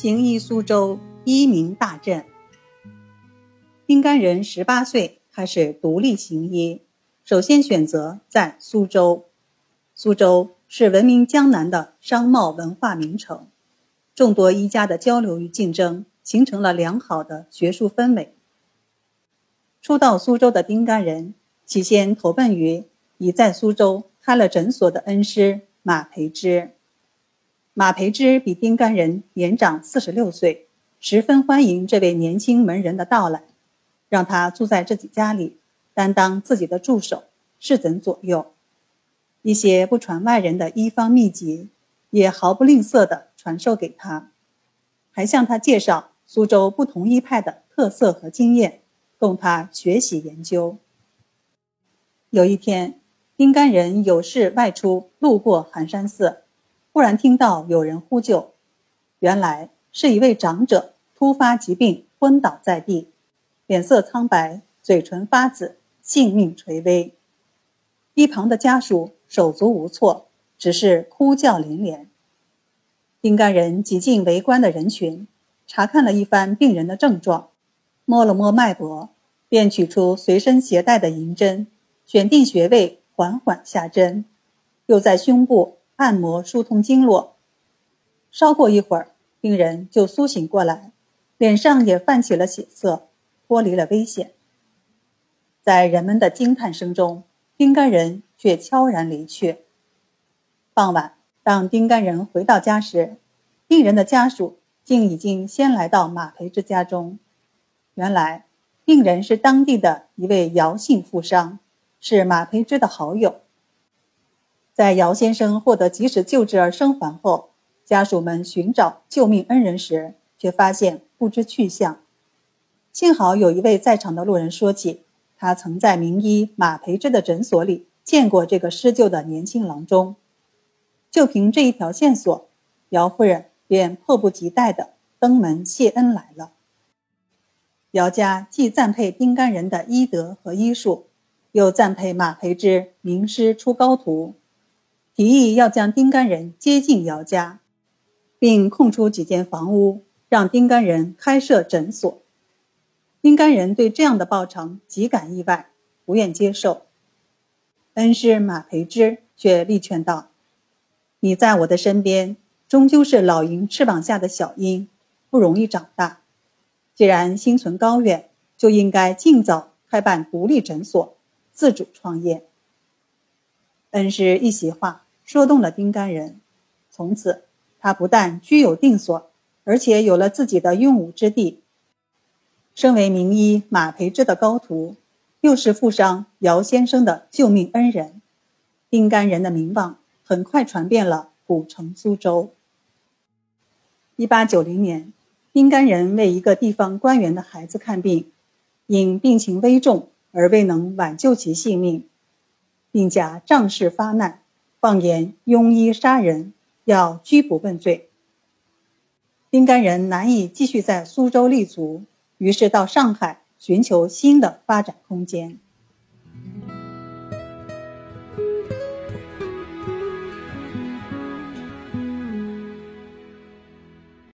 行医苏州，医名大振。丁干人十八岁开始独立行医，首先选择在苏州。苏州是闻名江南的商贸文化名城，众多医家的交流与竞争，形成了良好的学术氛围。初到苏州的丁干人，起先投奔于已在苏州开了诊所的恩师马培之。马培之比丁干人年长四十六岁，十分欢迎这位年轻门人的到来，让他住在自己家里，担当自己的助手，侍诊左右。一些不传外人的医方秘籍，也毫不吝啬地传授给他，还向他介绍苏州不同医派的特色和经验，供他学习研究。有一天，丁干人有事外出，路过寒山寺。忽然听到有人呼救，原来是一位长者突发疾病昏倒在地，脸色苍白，嘴唇发紫，性命垂危。一旁的家属手足无措，只是哭叫连连。丁干人挤进围观的人群，查看了一番病人的症状，摸了摸脉搏，便取出随身携带的银针，选定穴位，缓缓下针，又在胸部。按摩疏通经络，稍过一会儿，病人就苏醒过来，脸上也泛起了血色，脱离了危险。在人们的惊叹声中，丁干人却悄然离去。傍晚，当丁干人回到家时，病人的家属竟已经先来到马培之家中。原来，病人是当地的一位姚姓富商，是马培之的好友。在姚先生获得及时救治而生还后，家属们寻找救命恩人时，却发现不知去向。幸好有一位在场的路人说起，他曾在名医马培之的诊所里见过这个施救的年轻郎中。就凭这一条线索，姚夫人便迫不及待地登门谢恩来了。姚家既赞佩丁干人的医德和医术，又赞佩马培之名师出高徒。提议要将丁干人接进姚家，并空出几间房屋，让丁干人开设诊所。丁干人对这样的报偿极感意外，不愿接受。恩师马培之却力劝道：“你在我的身边，终究是老鹰翅膀下的小鹰，不容易长大。既然心存高远，就应该尽早开办独立诊所，自主创业。”恩师一席话。说动了丁干人，从此他不但居有定所，而且有了自己的用武之地。身为名医马培之的高徒，又是富商姚先生的救命恩人，丁干人的名望很快传遍了古城苏州。一八九零年，丁干人为一个地方官员的孩子看病，因病情危重而未能挽救其性命，并假仗势发难。放言庸医杀人，要拘捕问罪。丁干人难以继续在苏州立足，于是到上海寻求新的发展空间。